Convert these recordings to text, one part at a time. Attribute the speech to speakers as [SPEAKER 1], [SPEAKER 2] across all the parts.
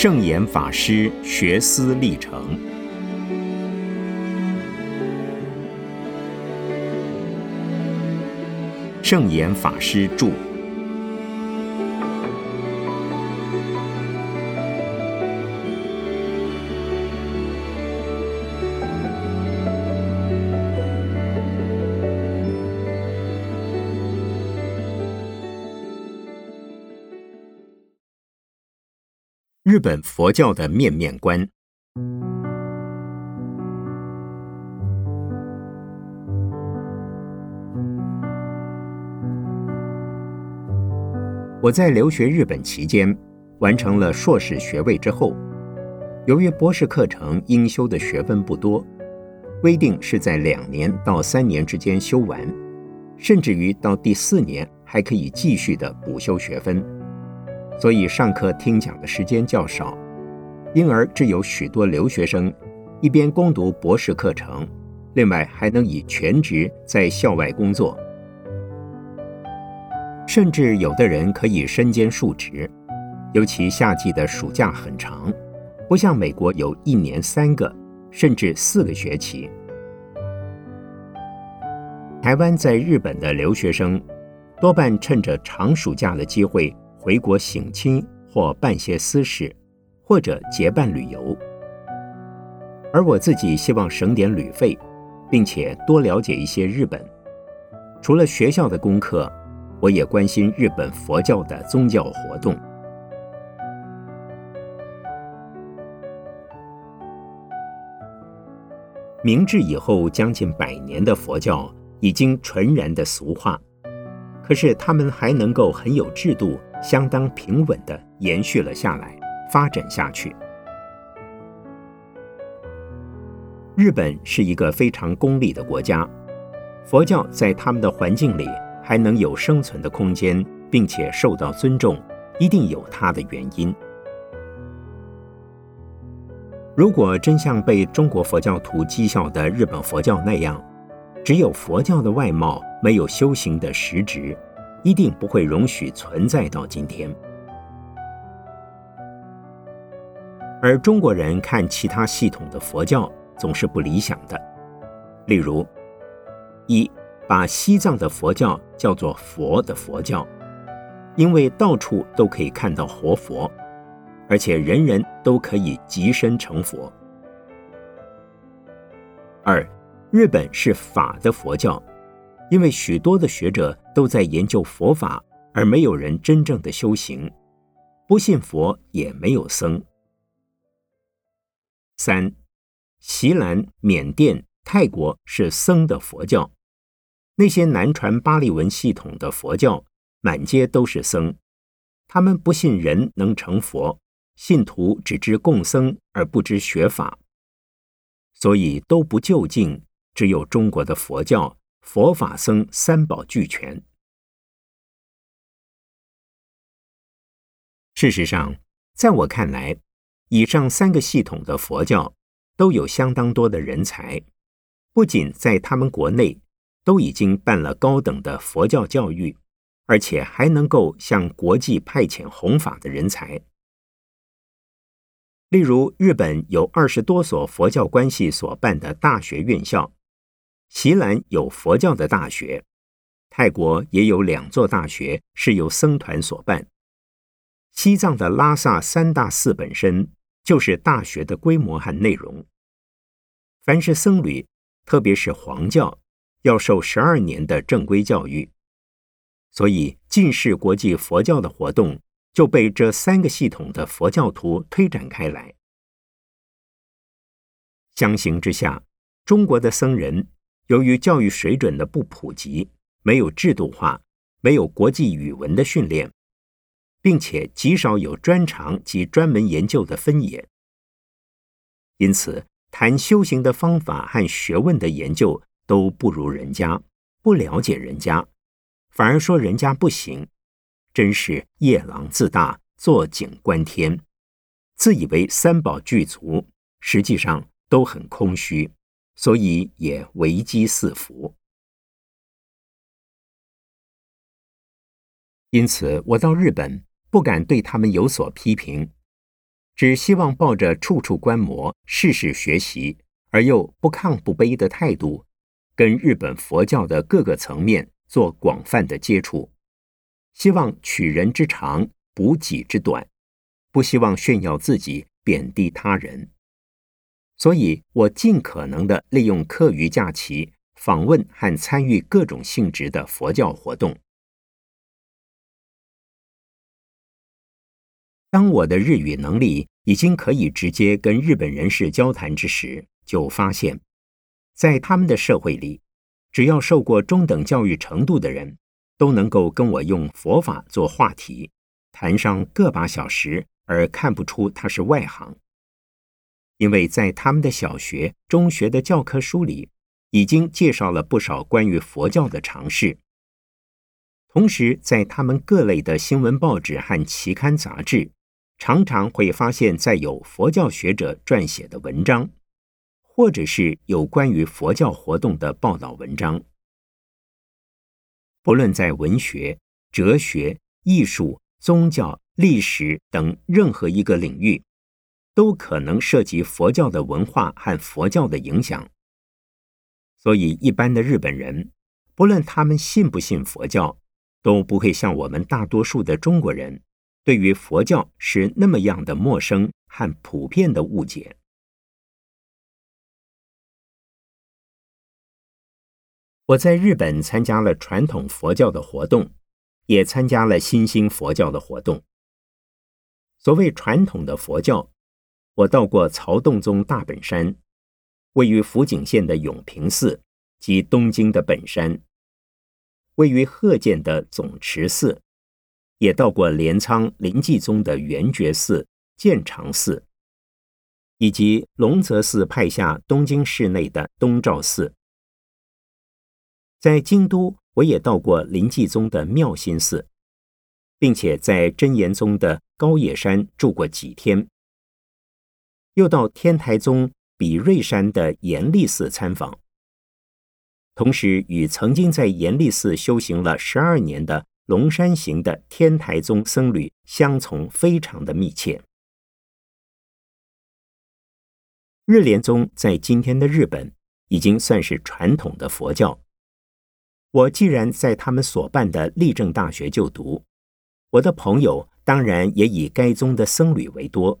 [SPEAKER 1] 圣严法师学思历程。圣严法师著。日本佛教的面面观。我在留学日本期间，完成了硕士学位之后，由于博士课程应修的学分不多，规定是在两年到三年之间修完，甚至于到第四年还可以继续的补修学分。所以上课听讲的时间较少，因而只有许多留学生一边攻读博士课程，另外还能以全职在校外工作，甚至有的人可以身兼数职。尤其夏季的暑假很长，不像美国有一年三个甚至四个学期。台湾在日本的留学生多半趁着长暑假的机会。回国省亲或办些私事，或者结伴旅游。而我自己希望省点旅费，并且多了解一些日本。除了学校的功课，我也关心日本佛教的宗教活动。明治以后将近百年的佛教已经纯然的俗化，可是他们还能够很有制度。相当平稳地延续了下来，发展下去。日本是一个非常功利的国家，佛教在他们的环境里还能有生存的空间，并且受到尊重，一定有它的原因。如果真像被中国佛教徒讥笑的日本佛教那样，只有佛教的外貌，没有修行的实质。一定不会容许存在到今天。而中国人看其他系统的佛教总是不理想的，例如，一把西藏的佛教叫做“佛”的佛教，因为到处都可以看到活佛，而且人人都可以即身成佛。二，日本是法的佛教。因为许多的学者都在研究佛法，而没有人真正的修行，不信佛也没有僧。三，锡兰、缅甸、泰国是僧的佛教，那些南传巴利文系统的佛教，满街都是僧，他们不信人能成佛，信徒只知供僧而不知学法，所以都不就近。只有中国的佛教。佛法僧三宝俱全。事实上，在我看来，以上三个系统的佛教都有相当多的人才，不仅在他们国内都已经办了高等的佛教教育，而且还能够向国际派遣弘法的人才。例如，日本有二十多所佛教关系所办的大学院校。锡兰有佛教的大学，泰国也有两座大学是由僧团所办。西藏的拉萨三大寺本身就是大学的规模和内容。凡是僧侣，特别是黄教，要受十二年的正规教育，所以近世国际佛教的活动就被这三个系统的佛教徒推展开来。相形之下，中国的僧人。由于教育水准的不普及，没有制度化，没有国际语文的训练，并且极少有专长及专门研究的分野，因此谈修行的方法和学问的研究都不如人家，不了解人家，反而说人家不行，真是夜郎自大，坐井观天，自以为三宝具足，实际上都很空虚。所以也危机四伏。因此，我到日本不敢对他们有所批评，只希望抱着处处观摩、事事学习，而又不亢不卑的态度，跟日本佛教的各个层面做广泛的接触，希望取人之长，补己之短，不希望炫耀自己、贬低他人。所以我尽可能的利用课余假期访问和参与各种性质的佛教活动。当我的日语能力已经可以直接跟日本人士交谈之时，就发现，在他们的社会里，只要受过中等教育程度的人，都能够跟我用佛法做话题，谈上个把小时，而看不出他是外行。因为在他们的小学、中学的教科书里，已经介绍了不少关于佛教的常识。同时，在他们各类的新闻报纸和期刊杂志，常常会发现载有佛教学者撰写的文章，或者是有关于佛教活动的报道文章。不论在文学、哲学、艺术、宗教、历史等任何一个领域。都可能涉及佛教的文化和佛教的影响，所以一般的日本人，不论他们信不信佛教，都不会像我们大多数的中国人，对于佛教是那么样的陌生和普遍的误解。我在日本参加了传统佛教的活动，也参加了新兴佛教的活动。所谓传统的佛教。我到过曹洞宗大本山，位于福井县的永平寺及东京的本山，位于鹤见的总持寺，也到过镰仓临济宗的圆觉寺、建长寺，以及龙泽寺派下东京市内的东照寺。在京都，我也到过临济宗的妙心寺，并且在真言宗的高野山住过几天。又到天台宗比瑞山的严立寺参访，同时与曾经在严立寺修行了十二年的龙山行的天台宗僧侣相从非常的密切。日莲宗在今天的日本已经算是传统的佛教。我既然在他们所办的立正大学就读，我的朋友当然也以该宗的僧侣为多。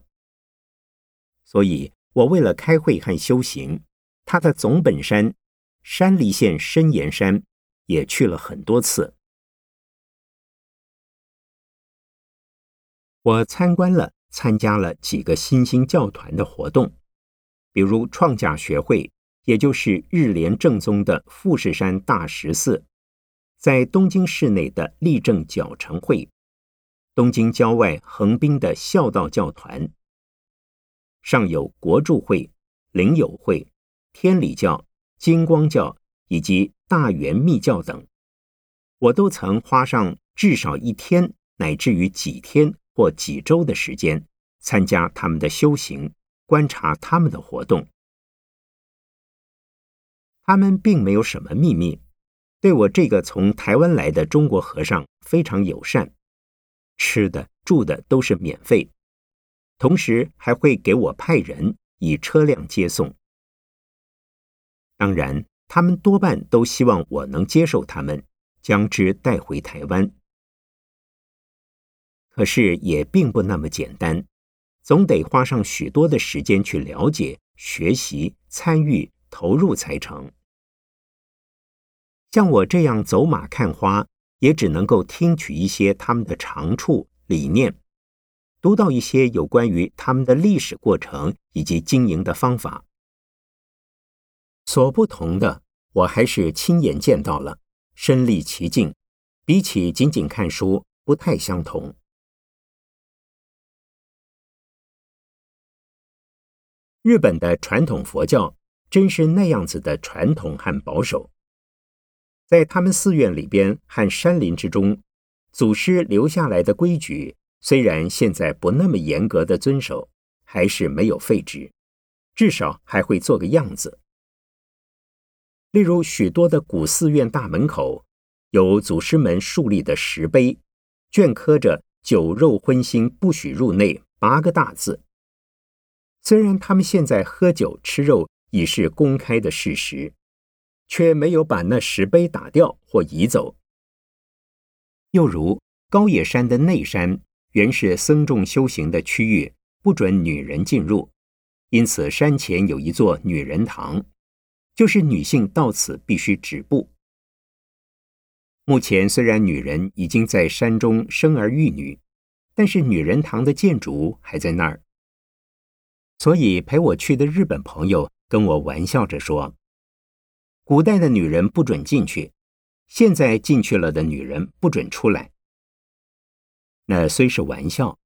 [SPEAKER 1] 所以，我为了开会和修行，他的总本山山梨县深岩山也去了很多次。我参观了、参加了几个新兴教团的活动，比如创价学会，也就是日莲正宗的富士山大石寺，在东京市内的立正教成会，东京郊外横滨的孝道教团。尚有国柱会、灵友会、天理教、金光教以及大圆密教等，我都曾花上至少一天，乃至于几天或几周的时间，参加他们的修行，观察他们的活动。他们并没有什么秘密，对我这个从台湾来的中国和尚非常友善，吃的住的都是免费。同时还会给我派人以车辆接送。当然，他们多半都希望我能接受他们，将之带回台湾。可是也并不那么简单，总得花上许多的时间去了解、学习、参与、投入才成。像我这样走马看花，也只能够听取一些他们的长处、理念。读到一些有关于他们的历史过程以及经营的方法，所不同的，我还是亲眼见到了，身历其境，比起仅仅看书不太相同。日本的传统佛教真是那样子的传统和保守，在他们寺院里边和山林之中，祖师留下来的规矩。虽然现在不那么严格的遵守，还是没有废止，至少还会做个样子。例如，许多的古寺院大门口有祖师们树立的石碑，镌刻着“酒肉荤腥不许入内”八个大字，虽然他们现在喝酒吃肉已是公开的事实，却没有把那石碑打掉或移走。又如高野山的内山原是僧众修行的区域，不准女人进入，因此山前有一座女人堂，就是女性到此必须止步。目前虽然女人已经在山中生儿育女，但是女人堂的建筑还在那儿。所以陪我去的日本朋友跟我玩笑着说：“古代的女人不准进去，现在进去了的女人不准出来。”那虽是玩笑，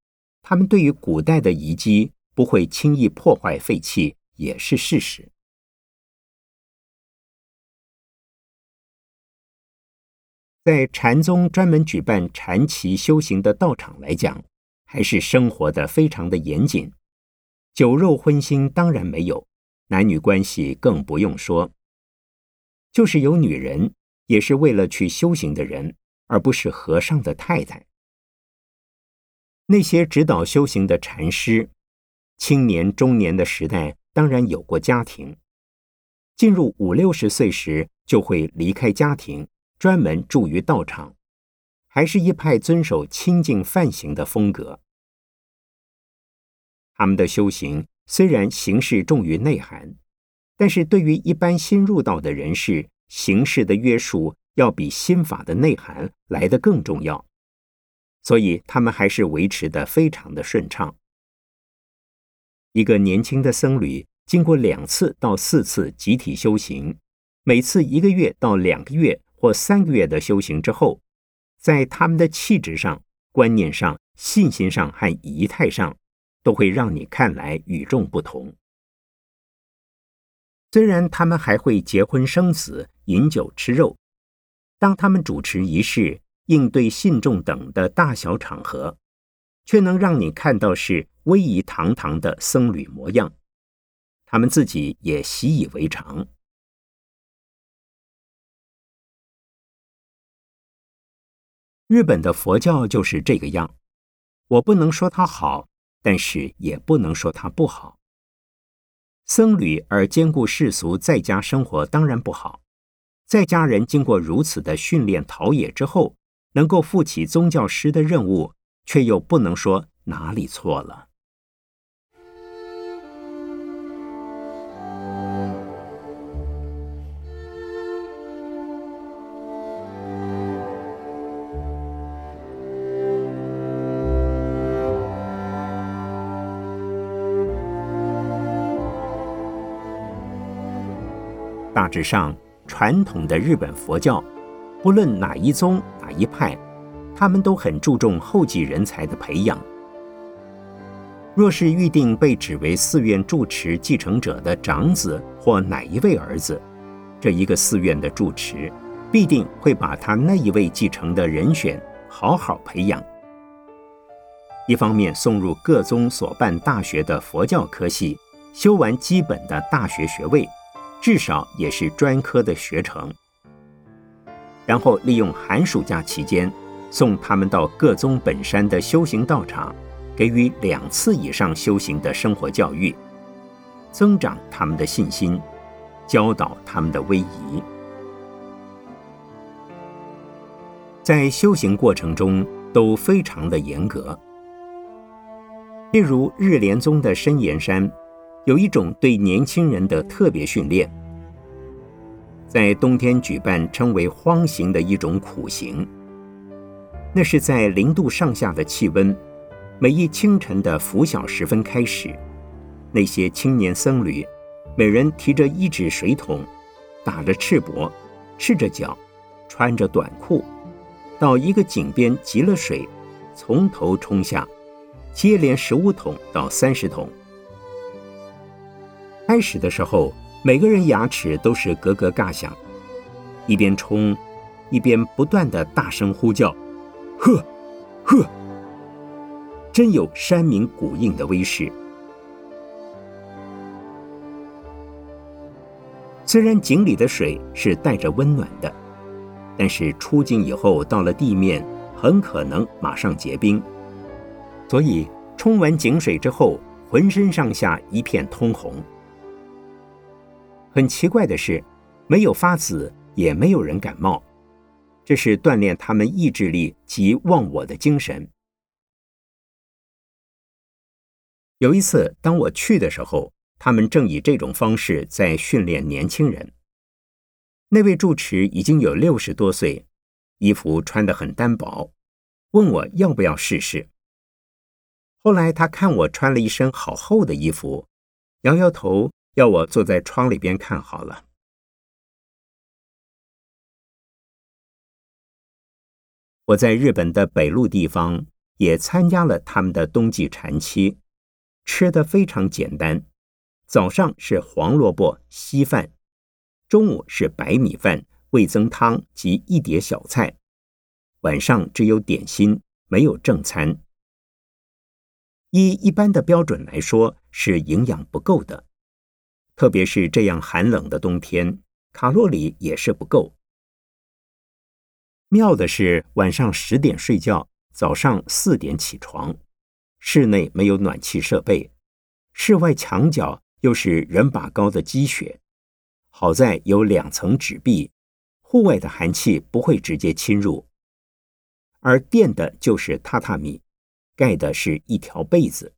[SPEAKER 1] 他们对于古代的遗迹不会轻易破坏废弃，也是事实。在禅宗专门举办禅期修行的道场来讲，还是生活的非常的严谨，酒肉荤腥当然没有，男女关系更不用说。就是有女人，也是为了去修行的人，而不是和尚的太太。那些指导修行的禅师，青年中年的时代当然有过家庭，进入五六十岁时就会离开家庭。专门住于道场，还是一派遵守清净梵行的风格。他们的修行虽然形式重于内涵，但是对于一般新入道的人士，形式的约束要比心法的内涵来得更重要，所以他们还是维持的非常的顺畅。一个年轻的僧侣经过两次到四次集体修行，每次一个月到两个月。或三个月的修行之后，在他们的气质上、观念上、信心上和仪态上，都会让你看来与众不同。虽然他们还会结婚生子、饮酒吃肉，当他们主持仪式、应对信众等的大小场合，却能让你看到是威仪堂堂的僧侣模样，他们自己也习以为常。日本的佛教就是这个样，我不能说它好，但是也不能说它不好。僧侣而兼顾世俗在家生活当然不好，在家人经过如此的训练陶冶之后，能够负起宗教师的任务，却又不能说哪里错了。大致上，传统的日本佛教，不论哪一宗哪一派，他们都很注重后继人才的培养。若是预定被指为寺院住持继承者的长子或哪一位儿子，这一个寺院的住持必定会把他那一位继承的人选好好培养。一方面送入各宗所办大学的佛教科系，修完基本的大学学位。至少也是专科的学程，然后利用寒暑假期间送他们到各宗本山的修行道场，给予两次以上修行的生活教育，增长他们的信心，教导他们的威仪。在修行过程中都非常的严格，例如日莲宗的深岩山。有一种对年轻人的特别训练，在冬天举办称为“荒行”的一种苦行。那是在零度上下的气温，每一清晨的拂晓时分开始，那些青年僧侣，每人提着一纸水桶，打着赤膊，赤着脚，穿着短裤，到一个井边集了水，从头冲下，接连十五桶到三十桶。开始的时候，每个人牙齿都是咯咯嘎响，一边冲，一边不断的大声呼叫：“呵，呵！”真有山明谷应的威势。虽然井里的水是带着温暖的，但是出井以后到了地面，很可能马上结冰。所以冲完井水之后。浑身上下一片通红。很奇怪的是，没有发紫，也没有人感冒。这是锻炼他们意志力及忘我的精神。有一次，当我去的时候，他们正以这种方式在训练年轻人。那位住持已经有六十多岁，衣服穿得很单薄，问我要不要试试。后来他看我穿了一身好厚的衣服，摇摇头，要我坐在窗里边看好了。我在日本的北陆地方也参加了他们的冬季禅期，吃的非常简单。早上是黄萝卜稀饭，中午是白米饭、味增汤及一碟小菜，晚上只有点心，没有正餐。依一般的标准来说，是营养不够的，特别是这样寒冷的冬天，卡路里也是不够。妙的是，晚上十点睡觉，早上四点起床。室内没有暖气设备，室外墙角又是人把高的积雪。好在有两层纸壁，户外的寒气不会直接侵入。而垫的就是榻榻米，盖的是一条被子，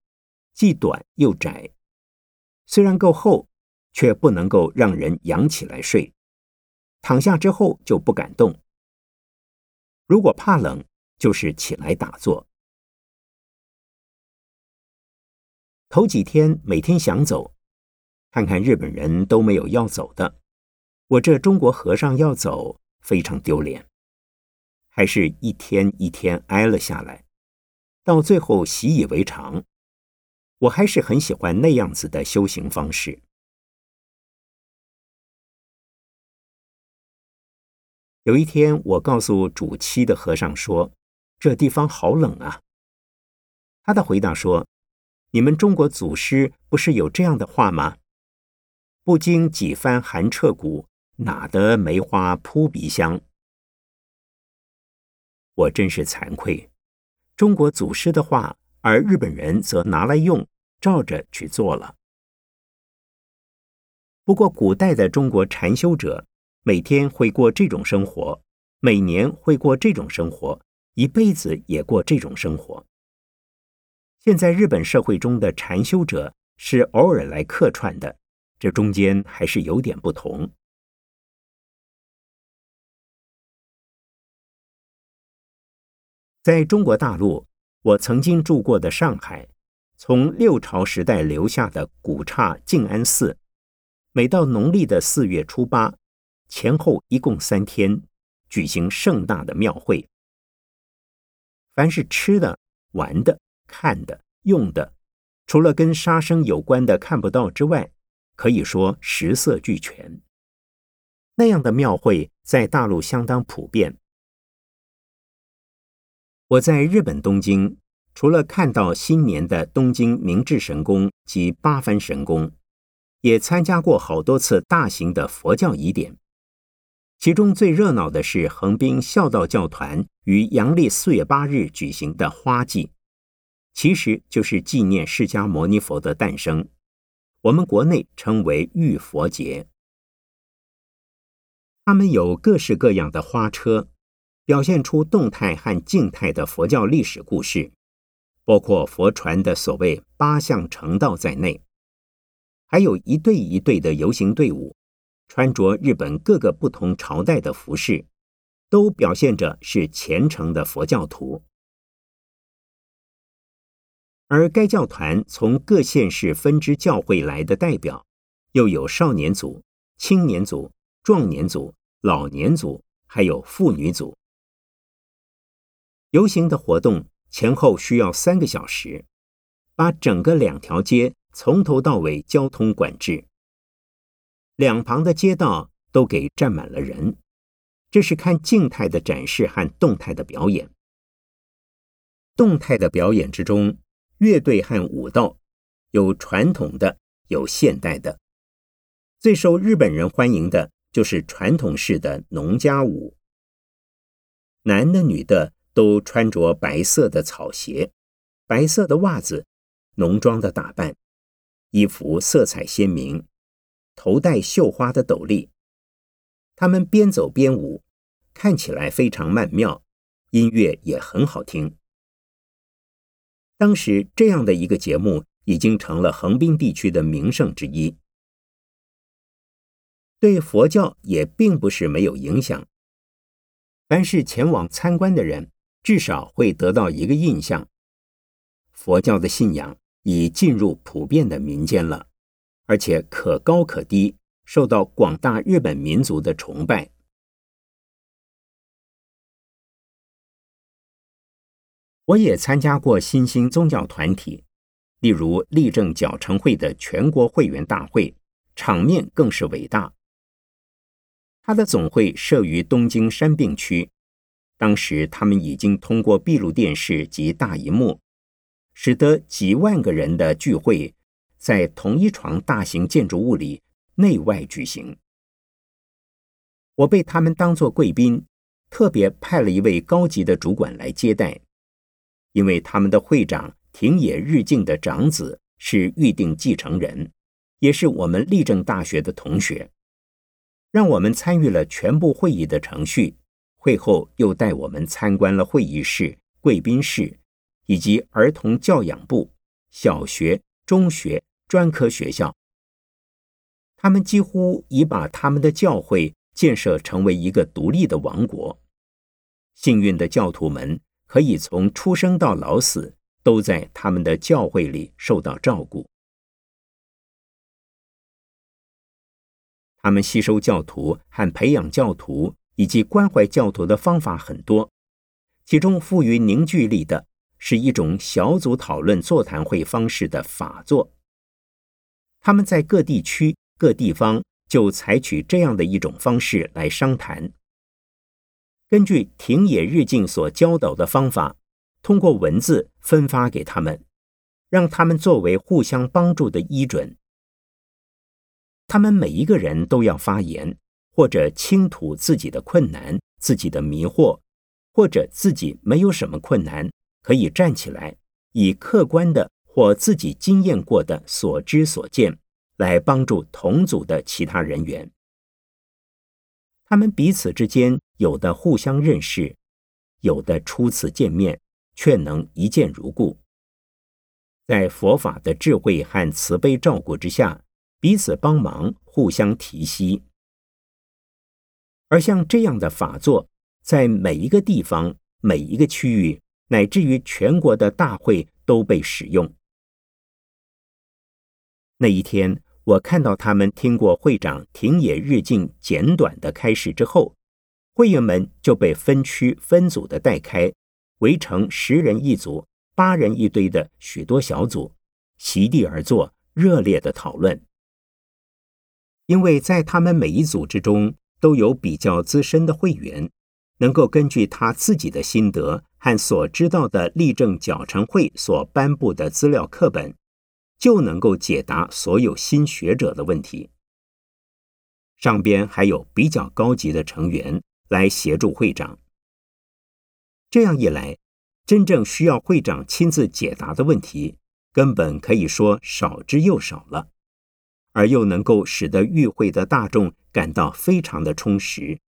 [SPEAKER 1] 既短又窄，虽然够厚，却不能够让人仰起来睡。躺下之后就不敢动。如果怕冷，就是起来打坐。头几天每天想走，看看日本人都没有要走的，我这中国和尚要走，非常丢脸。还是一天一天挨了下来，到最后习以为常。我还是很喜欢那样子的修行方式。有一天，我告诉主妻的和尚说：“这地方好冷啊。”他的回答说：“你们中国祖师不是有这样的话吗？不经几番寒彻骨，哪得梅花扑鼻香？”我真是惭愧，中国祖师的话，而日本人则拿来用，照着去做了。不过，古代的中国禅修者。每天会过这种生活，每年会过这种生活，一辈子也过这种生活。现在日本社会中的禅修者是偶尔来客串的，这中间还是有点不同。在中国大陆，我曾经住过的上海，从六朝时代留下的古刹静安寺，每到农历的四月初八。前后一共三天，举行盛大的庙会。凡是吃的、玩的、看的、用的，除了跟杀生有关的看不到之外，可以说食色俱全。那样的庙会在大陆相当普遍。我在日本东京，除了看到新年的东京明治神宫及八幡神宫，也参加过好多次大型的佛教仪典。其中最热闹的是横滨孝道教团于阳历四月八日举行的花祭，其实就是纪念释迦牟尼佛的诞生。我们国内称为浴佛节。他们有各式各样的花车，表现出动态和静态的佛教历史故事，包括佛传的所谓八相成道在内，还有一队一队的游行队伍。穿着日本各个不同朝代的服饰，都表现着是虔诚的佛教徒。而该教团从各县市分支教会来的代表，又有少年组、青年组、壮年组、老年组，还有妇女组。游行的活动前后需要三个小时，把整个两条街从头到尾交通管制。两旁的街道都给站满了人，这是看静态的展示和动态的表演。动态的表演之中，乐队和舞蹈有传统的，有现代的。最受日本人欢迎的就是传统式的农家舞，男的女的都穿着白色的草鞋、白色的袜子，浓妆的打扮，衣服色彩鲜明，头戴绣花的斗笠。他们边走边舞，看起来非常曼妙，音乐也很好听。当时这样的一个节目已经成了横滨地区的名胜之一，对佛教也并不是没有影响。凡是前往参观的人，至少会得到一个印象：佛教的信仰已进入普遍的民间了，而且可高可低。受到广大日本民族的崇拜。我也参加过新兴宗教团体，例如立正矫成会的全国会员大会，场面更是伟大。他的总会设于东京山并区，当时他们已经通过闭路电视及大荧幕，使得几万个人的聚会在同一床大型建筑物里。内外举行，我被他们当作贵宾，特别派了一位高级的主管来接待，因为他们的会长庭野日敬的长子是预定继承人，也是我们立正大学的同学，让我们参与了全部会议的程序。会后又带我们参观了会议室、贵宾室，以及儿童教养部、小学、中学、专科学校。他们几乎已把他们的教会建设成为一个独立的王国。幸运的教徒们可以从出生到老死都在他们的教会里受到照顾。他们吸收教徒和培养教徒以及关怀教徒的方法很多，其中富于凝聚力的是一种小组讨论座谈会方式的法座。他们在各地区。各地方就采取这样的一种方式来商谈。根据庭野日进所教导的方法，通过文字分发给他们，让他们作为互相帮助的依准。他们每一个人都要发言，或者倾吐自己的困难、自己的迷惑，或者自己没有什么困难，可以站起来，以客观的或自己经验过的所知所见。来帮助同组的其他人员，他们彼此之间有的互相认识，有的初次见面却能一见如故，在佛法的智慧和慈悲照顾之下，彼此帮忙，互相提携。而像这样的法座，在每一个地方、每一个区域，乃至于全国的大会都被使用。那一天。我看到他们听过会长庭野日进简短的开示之后，会员们就被分区分组的带开，围成十人一组、八人一堆的许多小组，席地而坐，热烈的讨论。因为在他们每一组之中都有比较资深的会员，能够根据他自己的心得和所知道的立正矫成会所颁布的资料课本。就能够解答所有新学者的问题。上边还有比较高级的成员来协助会长。这样一来，真正需要会长亲自解答的问题，根本可以说少之又少了，而又能够使得与会的大众感到非常的充实，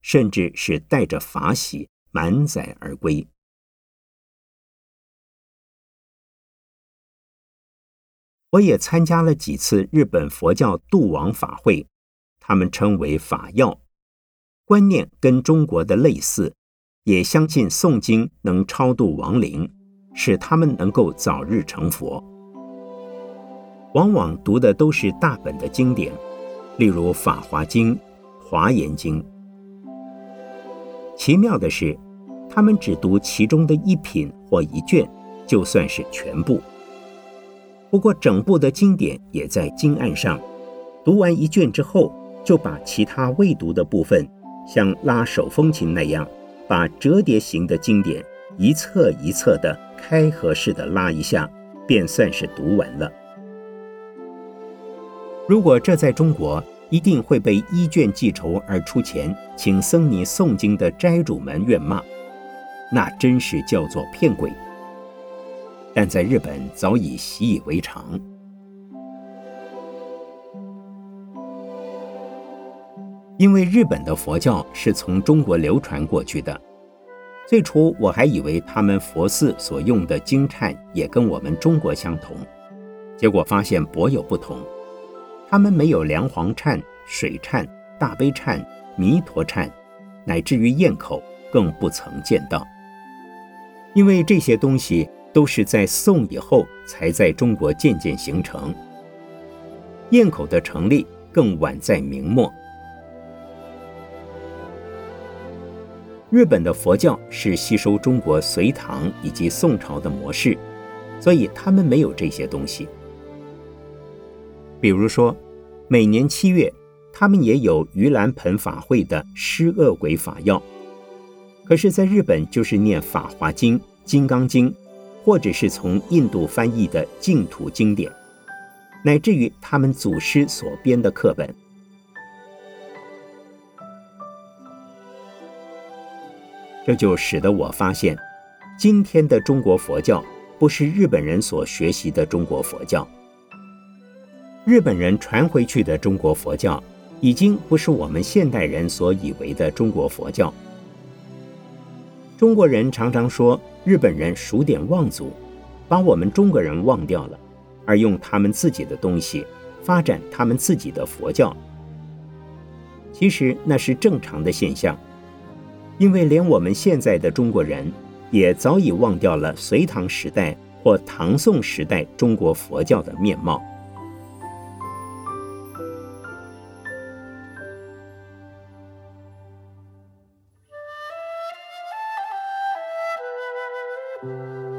[SPEAKER 1] 甚至是带着法喜满载而归。我也参加了几次日本佛教度亡法会，他们称为法要，观念跟中国的类似，也相信诵经能超度亡灵，使他们能够早日成佛。往往读的都是大本的经典，例如《法华经》《华严经》。奇妙的是，他们只读其中的一品或一卷，就算是全部。不过，整部的经典也在经案上。读完一卷之后，就把其他未读的部分，像拉手风琴那样，把折叠型的经典一册一册的开合式的拉一下，便算是读完了。如果这在中国，一定会被依卷记仇而出钱请僧尼诵经的斋主们怨骂，那真是叫做骗鬼。但在日本早已习以为常。因为日本的佛教是从中国流传过去的，最初我还以为他们佛寺所用的经忏也跟我们中国相同，结果发现博有不同，他们没有梁皇忏、水忏、大悲忏、弥陀忏，乃至于堰口，更不曾见到。因为这些东西。都是在宋以后才在中国渐渐形成，堰口的成立更晚在明末。日本的佛教是吸收中国隋唐以及宋朝的模式，所以他们没有这些东西。比如说，每年七月，他们也有盂兰盆法会的施恶鬼法要，可是，在日本就是念《法华经》《金刚经》，或者是从印度翻译的净土经典，乃至于他们祖师所编的课本。这就使得我发现，今天的中国佛教不是日本人所学习的中国佛教。日本人传回去的中国佛教，已经不是我们现代人所以为的中国佛教。中国人常常说日本人数典忘祖，把我们中国人忘掉了，而用他们自己的东西发展他们自己的佛教。其实那是正常的现象。因为连我们现在的中国人，也早已忘掉了隋唐时代或唐宋时代中国佛教的面貌。Música